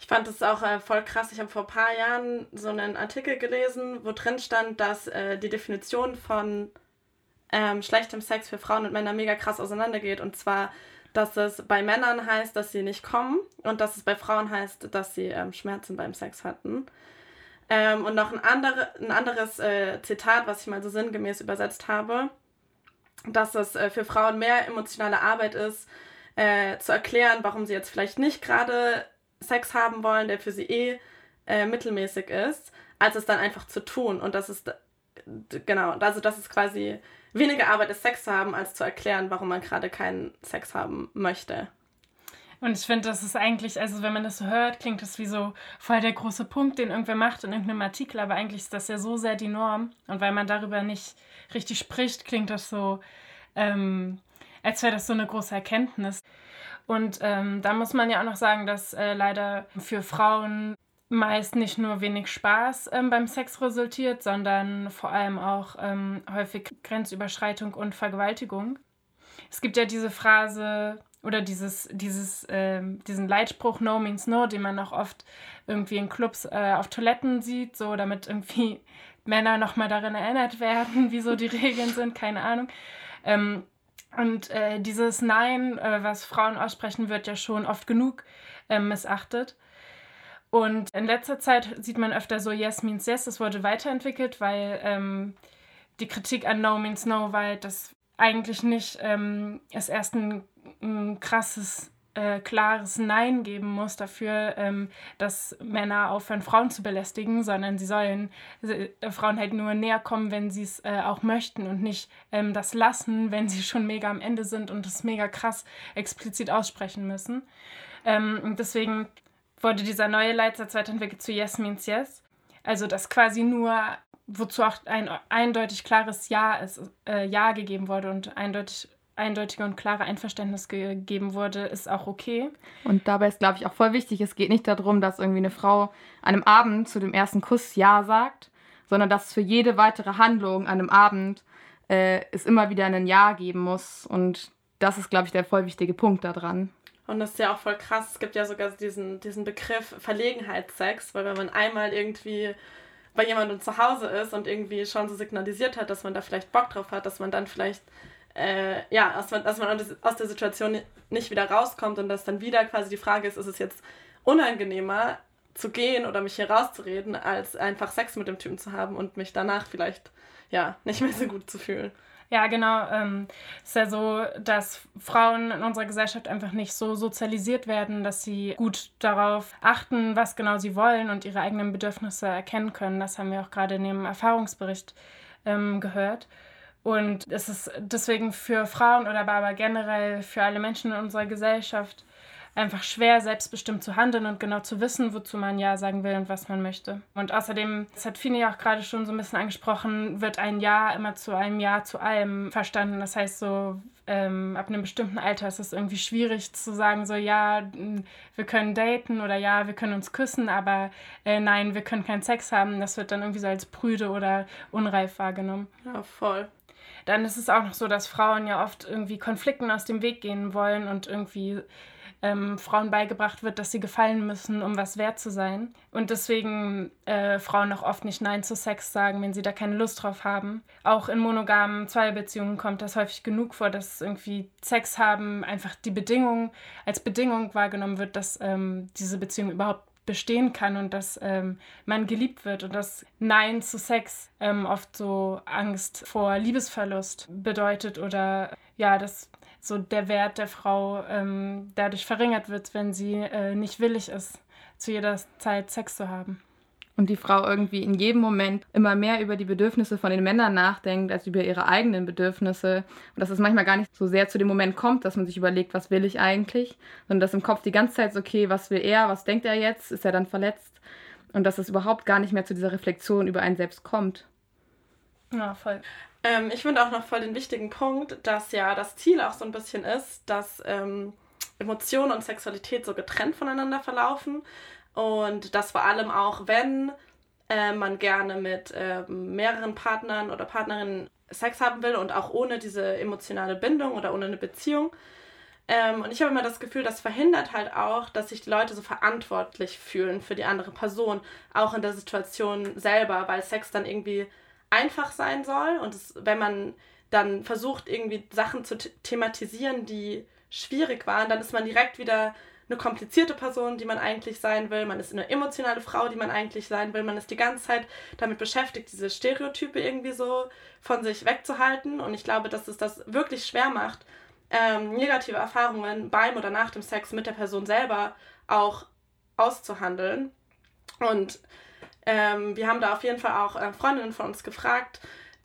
Ich fand es auch äh, voll krass. Ich habe vor ein paar Jahren so einen Artikel gelesen, wo drin stand, dass äh, die Definition von ähm, schlechtem Sex für Frauen und Männer mega krass auseinandergeht. Und zwar dass es bei Männern heißt, dass sie nicht kommen und dass es bei Frauen heißt, dass sie ähm, Schmerzen beim Sex hatten. Ähm, und noch ein, andere, ein anderes äh, Zitat, was ich mal so sinngemäß übersetzt habe, dass es äh, für Frauen mehr emotionale Arbeit ist, äh, zu erklären, warum sie jetzt vielleicht nicht gerade Sex haben wollen, der für sie eh äh, mittelmäßig ist, als es dann einfach zu tun. Und das ist, genau, also das ist quasi weniger Arbeit ist, Sex zu haben, als zu erklären, warum man gerade keinen Sex haben möchte.
Und ich finde, das ist eigentlich, also wenn man das so hört, klingt das wie so voll der große Punkt, den irgendwer macht in irgendeinem Artikel, aber eigentlich ist das ja so sehr die Norm. Und weil man darüber nicht richtig spricht, klingt das so, ähm, als wäre das so eine große Erkenntnis. Und ähm, da muss man ja auch noch sagen, dass äh, leider für Frauen meist nicht nur wenig Spaß ähm, beim Sex resultiert, sondern vor allem auch ähm, häufig Grenzüberschreitung und Vergewaltigung. Es gibt ja diese Phrase oder dieses, dieses, ähm, diesen Leitspruch No means no, den man auch oft irgendwie in Clubs äh, auf Toiletten sieht, so damit irgendwie Männer nochmal daran erinnert werden, wieso die Regeln sind, keine Ahnung. Ähm, und äh, dieses Nein, äh, was Frauen aussprechen, wird ja schon oft genug äh, missachtet. Und in letzter Zeit sieht man öfter so Yes means Yes. Das wurde weiterentwickelt, weil ähm, die Kritik an No means No, weil das eigentlich nicht ähm, es erst ein, ein krasses, äh, klares Nein geben muss dafür, ähm, dass Männer aufhören, Frauen zu belästigen, sondern sie sollen äh, Frauen halt nur näher kommen, wenn sie es äh, auch möchten und nicht ähm, das lassen, wenn sie schon mega am Ende sind und das mega krass explizit aussprechen müssen. Ähm, deswegen wurde dieser neue Leitsatz weiterentwickelt zu Yes means Yes. Also, dass quasi nur, wozu auch ein eindeutig klares Ja, ist, äh, ja gegeben wurde und eindeutig eindeutige und klare Einverständnis gegeben wurde, ist auch okay.
Und dabei ist, glaube ich, auch voll wichtig, es geht nicht darum, dass irgendwie eine Frau an einem Abend zu dem ersten Kuss Ja sagt, sondern dass für jede weitere Handlung an einem Abend äh, es immer wieder ein Ja geben muss. Und das ist, glaube ich, der voll wichtige Punkt daran.
Und das ist ja auch voll krass. Es gibt ja sogar diesen, diesen Begriff Verlegenheitssex, weil wenn man einmal irgendwie bei jemandem zu Hause ist und irgendwie schon so signalisiert hat, dass man da vielleicht Bock drauf hat, dass man dann vielleicht, äh, ja, dass man, dass man aus der Situation nicht wieder rauskommt und dass dann wieder quasi die Frage ist, ist es jetzt unangenehmer zu gehen oder mich hier rauszureden, als einfach Sex mit dem Typen zu haben und mich danach vielleicht, ja, nicht mehr so gut zu fühlen.
Ja, genau. Ähm, ist ja so, dass Frauen in unserer Gesellschaft einfach nicht so sozialisiert werden, dass sie gut darauf achten, was genau sie wollen und ihre eigenen Bedürfnisse erkennen können. Das haben wir auch gerade in dem Erfahrungsbericht ähm, gehört. Und es ist deswegen für Frauen oder aber generell für alle Menschen in unserer Gesellschaft einfach schwer, selbstbestimmt zu handeln und genau zu wissen, wozu man Ja sagen will und was man möchte. Und außerdem, das hat Fini auch gerade schon so ein bisschen angesprochen, wird ein Ja immer zu einem Ja zu allem verstanden. Das heißt so, ähm, ab einem bestimmten Alter ist es irgendwie schwierig zu sagen, so ja, wir können daten oder ja, wir können uns küssen, aber äh, nein, wir können keinen Sex haben. Das wird dann irgendwie so als prüde oder unreif wahrgenommen.
Ja, voll.
Dann ist es auch noch so, dass Frauen ja oft irgendwie Konflikten aus dem Weg gehen wollen und irgendwie ähm, Frauen beigebracht wird, dass sie gefallen müssen, um was wert zu sein. Und deswegen äh, Frauen auch oft nicht Nein zu Sex sagen, wenn sie da keine Lust drauf haben. Auch in monogamen Zweierbeziehungen kommt das häufig genug vor, dass irgendwie Sex haben einfach die Bedingung, als Bedingung wahrgenommen wird, dass ähm, diese Beziehung überhaupt bestehen kann und dass ähm, man geliebt wird und dass Nein zu Sex ähm, oft so Angst vor Liebesverlust bedeutet oder ja, dass so der Wert der Frau ähm, dadurch verringert wird, wenn sie äh, nicht willig ist, zu jeder Zeit Sex zu haben.
Und die Frau irgendwie in jedem Moment immer mehr über die Bedürfnisse von den Männern nachdenkt, als über ihre eigenen Bedürfnisse. Und dass es manchmal gar nicht so sehr zu dem Moment kommt, dass man sich überlegt, was will ich eigentlich, sondern dass im Kopf die ganze Zeit so, okay, was will er, was denkt er jetzt, ist er dann verletzt? Und dass es überhaupt gar nicht mehr zu dieser Reflexion über einen selbst kommt.
Ja, voll.
Ähm, ich finde auch noch voll den wichtigen Punkt, dass ja das Ziel auch so ein bisschen ist, dass ähm, Emotionen und Sexualität so getrennt voneinander verlaufen und dass vor allem auch, wenn äh, man gerne mit äh, mehreren Partnern oder Partnerinnen Sex haben will und auch ohne diese emotionale Bindung oder ohne eine Beziehung. Ähm, und ich habe immer das Gefühl, das verhindert halt auch, dass sich die Leute so verantwortlich fühlen für die andere Person, auch in der Situation selber, weil Sex dann irgendwie einfach sein soll. Und es, wenn man dann versucht, irgendwie Sachen zu thematisieren, die schwierig waren, dann ist man direkt wieder eine komplizierte Person, die man eigentlich sein will. Man ist eine emotionale Frau, die man eigentlich sein will. Man ist die ganze Zeit damit beschäftigt, diese Stereotype irgendwie so von sich wegzuhalten. Und ich glaube, dass es das wirklich schwer macht, ähm, negative Erfahrungen beim oder nach dem Sex mit der Person selber auch auszuhandeln. Und ähm, wir haben da auf jeden Fall auch äh, Freundinnen von uns gefragt,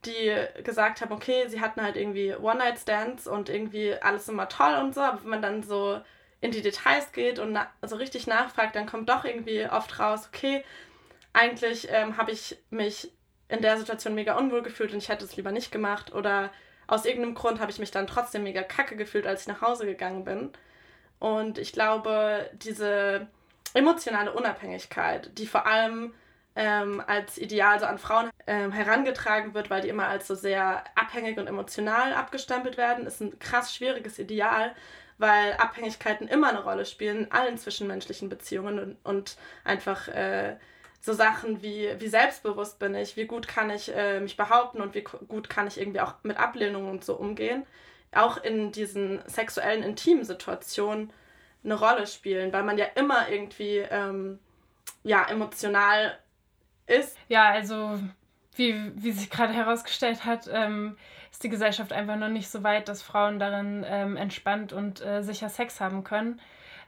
die gesagt haben, okay, sie hatten halt irgendwie One-Night-Stands und irgendwie alles immer toll und so, aber wenn man dann so in die Details geht und so richtig nachfragt, dann kommt doch irgendwie oft raus, okay, eigentlich ähm, habe ich mich in der Situation mega unwohl gefühlt und ich hätte es lieber nicht gemacht oder aus irgendeinem Grund habe ich mich dann trotzdem mega kacke gefühlt, als ich nach Hause gegangen bin. Und ich glaube, diese emotionale Unabhängigkeit, die vor allem ähm, als Ideal so an Frauen ähm, herangetragen wird, weil die immer als so sehr abhängig und emotional abgestempelt werden, ist ein krass schwieriges Ideal, weil Abhängigkeiten immer eine Rolle spielen in allen zwischenmenschlichen Beziehungen und, und einfach äh, so Sachen wie, wie selbstbewusst bin ich, wie gut kann ich äh, mich behaupten und wie gut kann ich irgendwie auch mit Ablehnung und so umgehen, auch in diesen sexuellen, intimen Situationen eine Rolle spielen, weil man ja immer irgendwie ähm, ja, emotional ist.
Ja, also wie, wie sich gerade herausgestellt hat, ähm, ist die Gesellschaft einfach noch nicht so weit, dass Frauen darin ähm, entspannt und äh, sicher Sex haben können.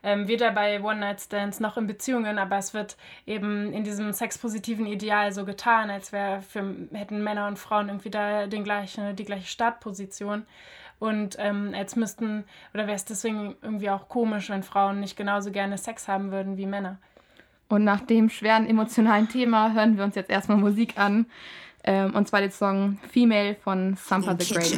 Ähm, weder bei One-Night-Stands noch in Beziehungen, aber es wird eben in diesem sexpositiven Ideal so getan, als wär für, hätten Männer und Frauen irgendwie da den gleichen, die gleiche Startposition. Und ähm, als müssten, oder wäre es deswegen irgendwie auch komisch, wenn Frauen nicht genauso gerne Sex haben würden wie Männer.
Und nach dem schweren emotionalen Thema hören wir uns jetzt erstmal Musik an. Ähm, und zwar den Song Female von Sampa the Great.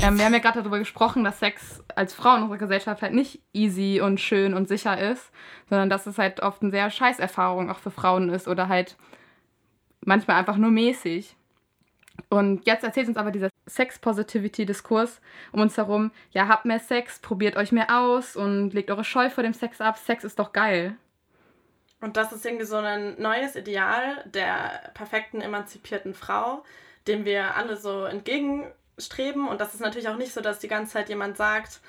Ähm, wir haben ja gerade darüber gesprochen, dass Sex als Frau in unserer Gesellschaft halt nicht easy und schön und sicher ist, sondern dass es halt oft eine sehr scheiß Erfahrung auch für Frauen ist oder halt manchmal einfach nur mäßig. Und jetzt erzählt uns aber dieser Sex-Positivity-Diskurs um uns herum, ja, habt mehr Sex, probiert euch mehr aus und legt eure Scheu vor dem Sex ab. Sex ist doch geil.
Und das ist irgendwie so ein neues Ideal der perfekten emanzipierten Frau, dem wir alle so entgegenstreben. Und das ist natürlich auch nicht so, dass die ganze Zeit jemand sagt,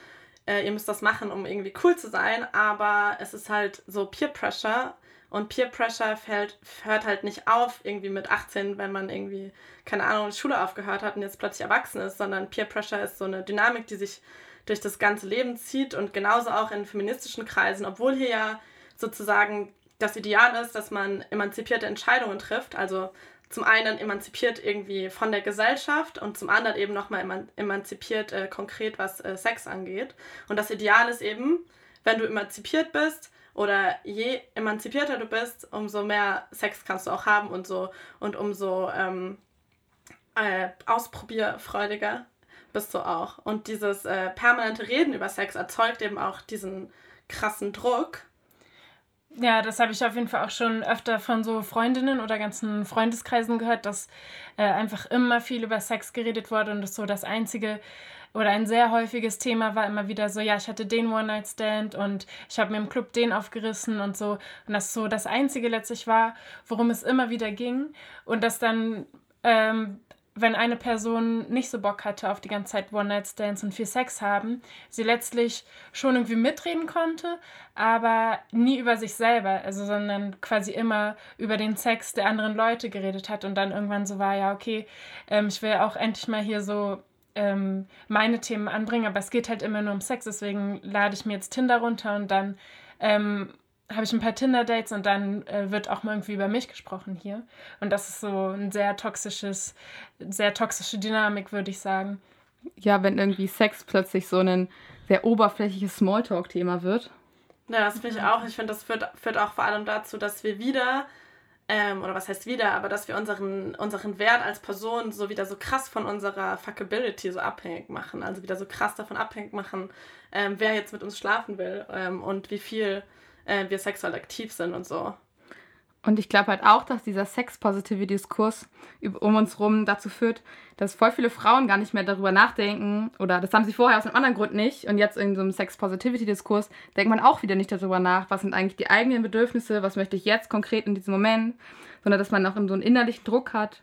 äh, ihr müsst das machen, um irgendwie cool zu sein, aber es ist halt so Peer Pressure und Peer Pressure fällt, hört halt nicht auf, irgendwie mit 18, wenn man irgendwie, keine Ahnung, die Schule aufgehört hat und jetzt plötzlich erwachsen ist, sondern Peer Pressure ist so eine Dynamik, die sich durch das ganze Leben zieht und genauso auch in feministischen Kreisen, obwohl hier ja sozusagen das Ideal ist, dass man emanzipierte Entscheidungen trifft, also zum einen emanzipiert irgendwie von der Gesellschaft und zum anderen eben nochmal eman emanzipiert äh, konkret, was äh, Sex angeht. Und das Ideal ist eben, wenn du emanzipiert bist, oder je emanzipierter du bist, umso mehr Sex kannst du auch haben und so und umso ähm, äh, ausprobierfreudiger bist du auch. Und dieses äh, permanente Reden über Sex erzeugt eben auch diesen krassen Druck.
Ja, das habe ich auf jeden Fall auch schon öfter von so Freundinnen oder ganzen Freundeskreisen gehört, dass äh, einfach immer viel über Sex geredet wurde und das so das einzige oder ein sehr häufiges Thema war immer wieder so, ja, ich hatte den One-Night-Stand und ich habe mir im Club den aufgerissen und so. Und das so das Einzige letztlich war, worum es immer wieder ging. Und dass dann, ähm, wenn eine Person nicht so Bock hatte auf die ganze Zeit One-Night-Stands und viel Sex haben, sie letztlich schon irgendwie mitreden konnte, aber nie über sich selber, also sondern quasi immer über den Sex der anderen Leute geredet hat und dann irgendwann so war, ja, okay, ähm, ich will auch endlich mal hier so ähm, meine Themen anbringen, aber es geht halt immer nur um Sex, deswegen lade ich mir jetzt Tinder runter und dann ähm, habe ich ein paar Tinder-Dates und dann äh, wird auch mal irgendwie über mich gesprochen hier. Und das ist so ein sehr toxisches, sehr toxische Dynamik, würde ich sagen.
Ja, wenn irgendwie Sex plötzlich so ein sehr oberflächliches Smalltalk-Thema wird.
Ja, das finde ich auch. Ich finde, das führt, führt auch vor allem dazu, dass wir wieder ähm, oder was heißt wieder, aber dass wir unseren, unseren Wert als Person so wieder so krass von unserer Fuckability so abhängig machen. Also wieder so krass davon abhängig machen, ähm, wer jetzt mit uns schlafen will ähm, und wie viel äh, wir sexuell aktiv sind und so.
Und ich glaube halt auch, dass dieser Sex-Positivity-Diskurs um uns rum dazu führt, dass voll viele Frauen gar nicht mehr darüber nachdenken, oder das haben sie vorher aus einem anderen Grund nicht, und jetzt in so einem Sex-Positivity-Diskurs denkt man auch wieder nicht darüber nach, was sind eigentlich die eigenen Bedürfnisse, was möchte ich jetzt konkret in diesem Moment, sondern dass man auch so einen innerlichen Druck hat,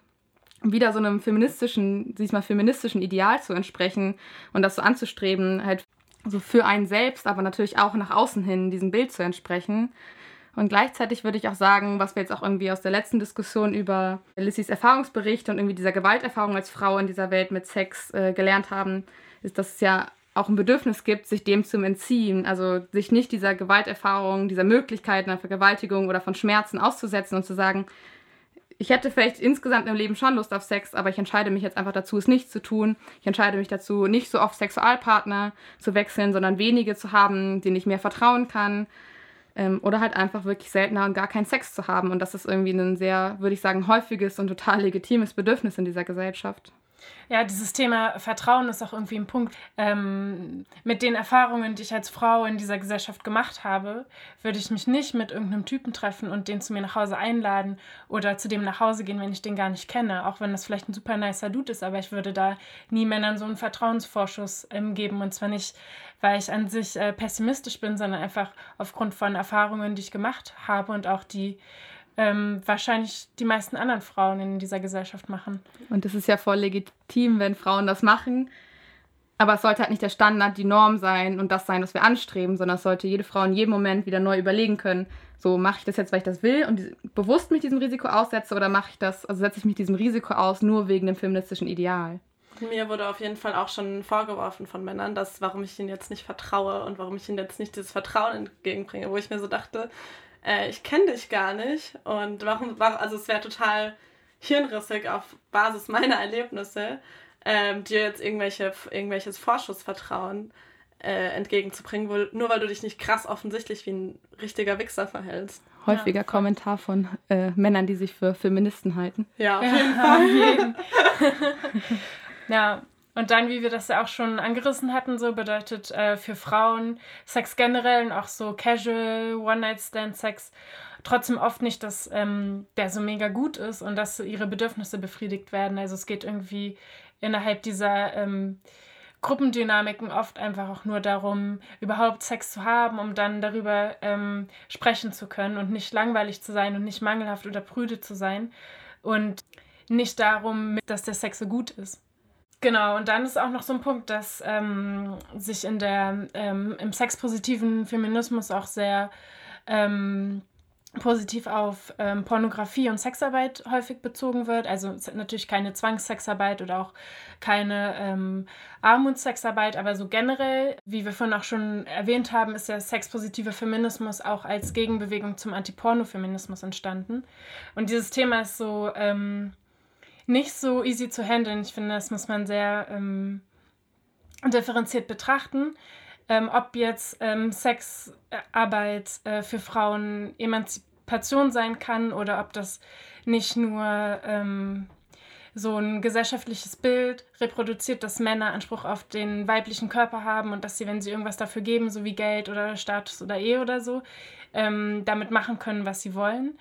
wieder so einem feministischen, diesmal feministischen Ideal zu entsprechen und das so anzustreben, halt so für einen selbst, aber natürlich auch nach außen hin diesem Bild zu entsprechen. Und gleichzeitig würde ich auch sagen, was wir jetzt auch irgendwie aus der letzten Diskussion über Lissys Erfahrungsbericht und irgendwie dieser Gewalterfahrung als Frau in dieser Welt mit Sex äh, gelernt haben, ist, dass es ja auch ein Bedürfnis gibt, sich dem zu entziehen. Also sich nicht dieser Gewalterfahrung, dieser Möglichkeit einer Vergewaltigung oder von Schmerzen auszusetzen und zu sagen, ich hätte vielleicht insgesamt im Leben schon Lust auf Sex, aber ich entscheide mich jetzt einfach dazu, es nicht zu tun. Ich entscheide mich dazu, nicht so oft Sexualpartner zu wechseln, sondern wenige zu haben, denen ich mehr vertrauen kann. Ähm, oder halt einfach wirklich seltener und gar keinen Sex zu haben. Und das ist irgendwie ein sehr, würde ich sagen, häufiges und total legitimes Bedürfnis in dieser Gesellschaft.
Ja, dieses Thema Vertrauen ist auch irgendwie ein Punkt. Ähm, mit den Erfahrungen, die ich als Frau in dieser Gesellschaft gemacht habe, würde ich mich nicht mit irgendeinem Typen treffen und den zu mir nach Hause einladen oder zu dem nach Hause gehen, wenn ich den gar nicht kenne. Auch wenn das vielleicht ein super nicer Dude ist, aber ich würde da nie Männern so einen Vertrauensvorschuss ähm, geben. Und zwar nicht, weil ich an sich äh, pessimistisch bin, sondern einfach aufgrund von Erfahrungen, die ich gemacht habe und auch die ähm, wahrscheinlich die meisten anderen Frauen in dieser Gesellschaft machen.
Und es ist ja voll legitim, wenn Frauen das machen. Aber es sollte halt nicht der Standard, die Norm sein und das sein, was wir anstreben, sondern es sollte jede Frau in jedem Moment wieder neu überlegen können, so mache ich das jetzt, weil ich das will und bewusst mich diesem Risiko aussetze oder mache ich das, also setze ich mich diesem Risiko aus, nur wegen dem feministischen Ideal.
Mir wurde auf jeden Fall auch schon vorgeworfen von Männern, dass warum ich ihnen jetzt nicht vertraue und warum ich ihnen jetzt nicht dieses Vertrauen entgegenbringe, wo ich mir so dachte, äh, ich kenne dich gar nicht und warum, warum also es wäre total hirnrissig auf Basis meiner Erlebnisse, ähm, dir jetzt irgendwelche, irgendwelches Vorschussvertrauen äh, entgegenzubringen, wo, nur weil du dich nicht krass offensichtlich wie ein richtiger Wichser verhältst.
Häufiger ja, Kommentar von äh, Männern, die sich für Feministen halten.
Ja, auf jeden Fall.
ja, Und dann, wie wir das ja auch schon angerissen hatten, so bedeutet äh, für Frauen Sex generell und auch so Casual One-Night-Stand-Sex trotzdem oft nicht, dass ähm, der so mega gut ist und dass ihre Bedürfnisse befriedigt werden. Also es geht irgendwie innerhalb dieser ähm, Gruppendynamiken oft einfach auch nur darum, überhaupt Sex zu haben, um dann darüber ähm, sprechen zu können und nicht langweilig zu sein und nicht mangelhaft oder prüde zu sein und nicht darum, dass der Sex so gut ist. Genau, und dann ist auch noch so ein Punkt, dass ähm, sich in der, ähm, im sexpositiven Feminismus auch sehr ähm, positiv auf ähm, Pornografie und Sexarbeit häufig bezogen wird. Also natürlich keine Zwangssexarbeit oder auch keine ähm, Armutssexarbeit, aber so generell, wie wir vorhin auch schon erwähnt haben, ist der sexpositive Feminismus auch als Gegenbewegung zum Antipornofeminismus entstanden. Und dieses Thema ist so ähm, nicht so easy zu handeln. Ich finde, das muss man sehr ähm, differenziert betrachten ähm, ob jetzt ähm, Sexarbeit äh, für Frauen Emanzipation sein kann oder ob das nicht nur ähm, so ein gesellschaftliches Bild reproduziert, dass Männer Anspruch auf den weiblichen Körper haben und dass sie, wenn sie irgendwas dafür geben, so wie Geld oder Status oder Ehe oder so, ähm, damit machen können, was sie wollen.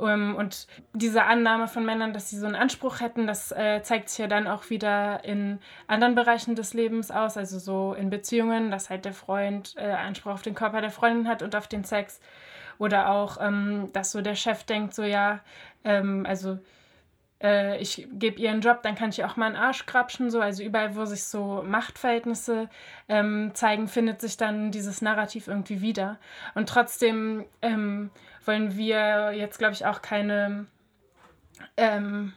Ähm, und diese Annahme von Männern, dass sie so einen Anspruch hätten, das äh, zeigt sich ja dann auch wieder in anderen Bereichen des Lebens aus, also so in Beziehungen, dass halt der Freund äh, Anspruch auf den Körper der Freundin hat und auf den Sex. Oder auch, ähm, dass so der Chef denkt, so ja, ähm, also äh, ich gebe ihr einen Job, dann kann ich auch mal einen Arsch krapschen. So. Also überall, wo sich so Machtverhältnisse ähm, zeigen, findet sich dann dieses Narrativ irgendwie wieder. Und trotzdem ähm, wollen wir jetzt, glaube ich, auch keine ähm,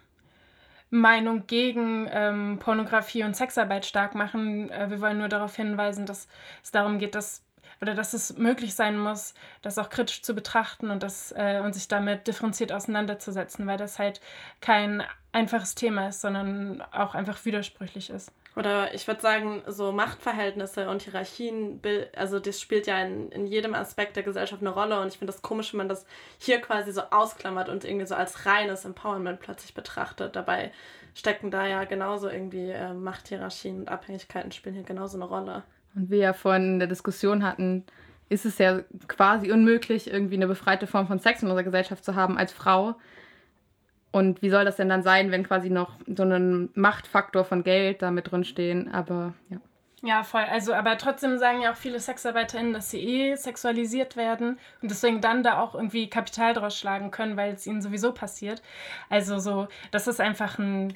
Meinung gegen ähm, Pornografie und Sexarbeit stark machen. Äh, wir wollen nur darauf hinweisen, dass es darum geht, dass oder dass es möglich sein muss, das auch kritisch zu betrachten und, das, äh, und sich damit differenziert auseinanderzusetzen, weil das halt kein einfaches Thema ist, sondern auch einfach widersprüchlich ist.
Oder ich würde sagen, so Machtverhältnisse und Hierarchien, also das spielt ja in, in jedem Aspekt der Gesellschaft eine Rolle und ich finde das komisch, wenn man das hier quasi so ausklammert und irgendwie so als reines Empowerment plötzlich betrachtet. Dabei stecken da ja genauso irgendwie äh, Machthierarchien und Abhängigkeiten spielen hier genauso eine Rolle.
Und wir ja vorhin in der Diskussion hatten, ist es ja quasi unmöglich, irgendwie eine befreite Form von Sex in unserer Gesellschaft zu haben als Frau. Und wie soll das denn dann sein, wenn quasi noch so ein Machtfaktor von Geld da mit drin stehen? Aber ja.
Ja, voll. Also, aber trotzdem sagen ja auch viele SexarbeiterInnen, dass sie eh sexualisiert werden und deswegen dann da auch irgendwie Kapital draus schlagen können, weil es ihnen sowieso passiert. Also so, das ist einfach ein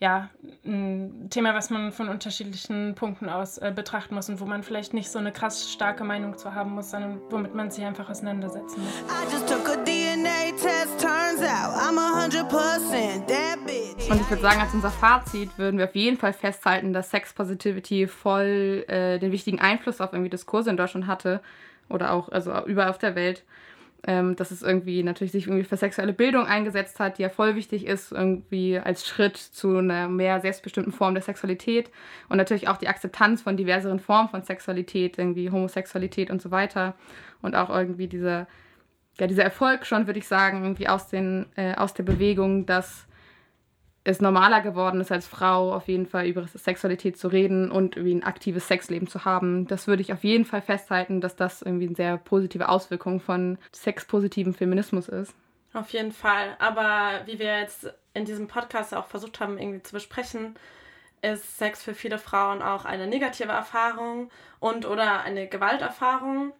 ja, ein Thema, was man von unterschiedlichen Punkten aus äh, betrachten muss und wo man vielleicht nicht so eine krass starke Meinung zu haben muss, sondern womit man sich einfach auseinandersetzen muss.
Und ich würde sagen, als unser Fazit würden wir auf jeden Fall festhalten, dass Sex Positivity voll äh, den wichtigen Einfluss auf irgendwie Diskurse in Deutschland hatte oder auch also überall auf der Welt ähm, dass es irgendwie natürlich sich irgendwie für sexuelle Bildung eingesetzt hat, die ja voll wichtig ist, irgendwie als Schritt zu einer mehr selbstbestimmten Form der Sexualität. Und natürlich auch die Akzeptanz von diverseren Formen von Sexualität, irgendwie Homosexualität und so weiter. Und auch irgendwie dieser, ja, dieser Erfolg schon, würde ich sagen, irgendwie aus, den, äh, aus der Bewegung, dass es normaler geworden ist, als Frau auf jeden Fall über Sexualität zu reden und irgendwie ein aktives Sexleben zu haben. Das würde ich auf jeden Fall festhalten, dass das irgendwie eine sehr positive Auswirkung von sexpositivem Feminismus ist.
Auf jeden Fall. Aber wie wir jetzt in diesem Podcast auch versucht haben, irgendwie zu besprechen, ist Sex für viele Frauen auch eine negative Erfahrung und oder eine Gewalterfahrung.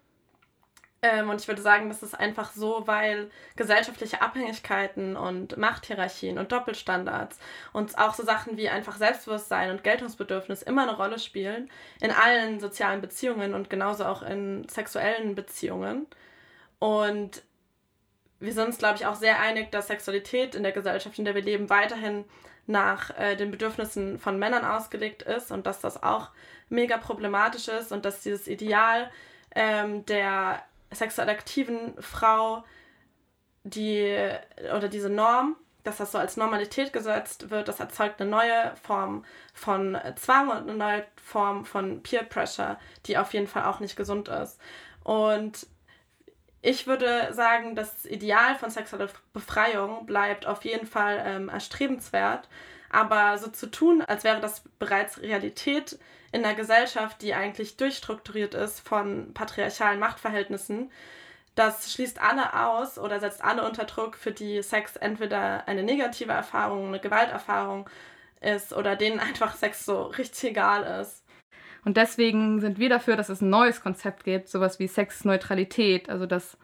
Ähm, und ich würde sagen, das ist einfach so, weil gesellschaftliche Abhängigkeiten und Machthierarchien und Doppelstandards und auch so Sachen wie einfach Selbstbewusstsein und Geltungsbedürfnis immer eine Rolle spielen in allen sozialen Beziehungen und genauso auch in sexuellen Beziehungen. Und wir sind uns, glaube ich, auch sehr einig, dass Sexualität in der Gesellschaft, in der wir leben, weiterhin nach äh, den Bedürfnissen von Männern ausgelegt ist und dass das auch mega problematisch ist und dass dieses Ideal ähm, der sexuell Frau die oder diese Norm, dass das so als Normalität gesetzt wird, das erzeugt eine neue Form von Zwang und eine neue Form von Peer Pressure, die auf jeden Fall auch nicht gesund ist. Und ich würde sagen, das Ideal von sexueller Befreiung bleibt auf jeden Fall ähm, erstrebenswert, Aber so zu tun, als wäre das bereits Realität in einer Gesellschaft, die eigentlich durchstrukturiert ist von patriarchalen Machtverhältnissen, das schließt alle aus oder setzt alle unter Druck, für die Sex entweder eine negative Erfahrung, eine Gewalterfahrung ist oder denen einfach Sex so richtig egal ist.
Und deswegen sind wir dafür, dass es ein neues Konzept gibt, sowas wie Sexneutralität, also dass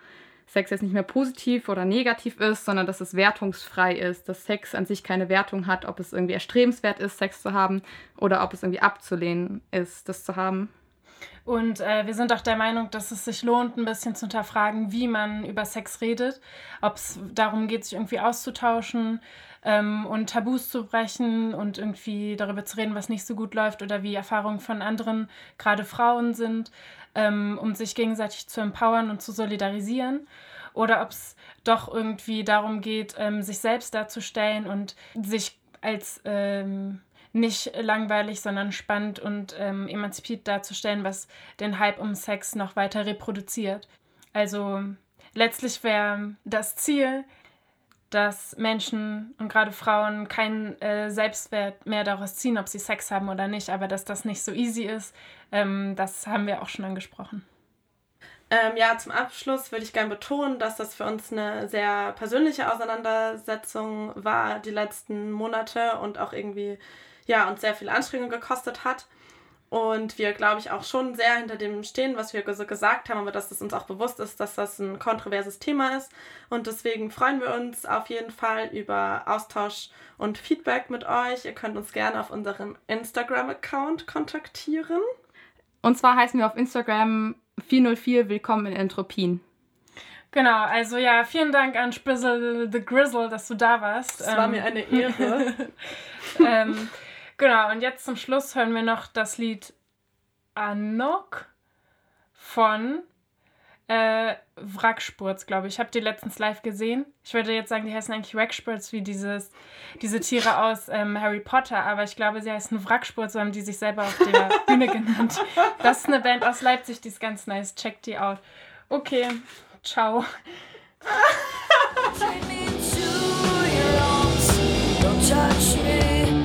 Sex jetzt nicht mehr positiv oder negativ ist, sondern dass es wertungsfrei ist, dass Sex an sich keine Wertung hat, ob es irgendwie erstrebenswert ist, Sex zu haben oder ob es irgendwie abzulehnen ist, das zu haben.
Und äh, wir sind auch der Meinung, dass es sich lohnt, ein bisschen zu hinterfragen, wie man über Sex redet, ob es darum geht, sich irgendwie auszutauschen ähm, und Tabus zu brechen und irgendwie darüber zu reden, was nicht so gut läuft oder wie Erfahrungen von anderen, gerade Frauen sind, ähm, um sich gegenseitig zu empowern und zu solidarisieren. Oder ob es doch irgendwie darum geht, ähm, sich selbst darzustellen und sich als ähm, nicht langweilig, sondern spannend und ähm, emanzipiert darzustellen, was den Hype um Sex noch weiter reproduziert. Also letztlich wäre das Ziel, dass Menschen und gerade Frauen keinen äh, Selbstwert mehr daraus ziehen, ob sie Sex haben oder nicht, aber dass das nicht so easy ist, ähm, das haben wir auch schon angesprochen.
Ähm, ja, zum Abschluss würde ich gerne betonen, dass das für uns eine sehr persönliche Auseinandersetzung war, die letzten Monate und auch irgendwie ja, uns sehr viel Anstrengung gekostet hat. Und wir, glaube ich, auch schon sehr hinter dem stehen, was wir so gesagt haben, aber dass es uns auch bewusst ist, dass das ein kontroverses Thema ist. Und deswegen freuen wir uns auf jeden Fall über Austausch und Feedback mit euch. Ihr könnt uns gerne auf unserem Instagram-Account kontaktieren.
Und zwar heißen wir auf Instagram 404 Willkommen in Entropien.
Genau, also ja, vielen Dank an Spizzle the Grizzle, dass du da warst.
Es war ähm, mir eine Ehre.
ähm, Genau, und jetzt zum Schluss hören wir noch das Lied Anok von äh, Wrackspurz, glaube ich. Ich habe die letztens live gesehen. Ich würde jetzt sagen, die heißen eigentlich Wrackspurz, wie dieses, diese Tiere aus ähm, Harry Potter, aber ich glaube, sie heißen Wrackspurz, so haben die sich selber auf der Bühne genannt. Das ist eine Band aus Leipzig, die ist ganz nice. Check die out. Okay, ciao. Don't touch me.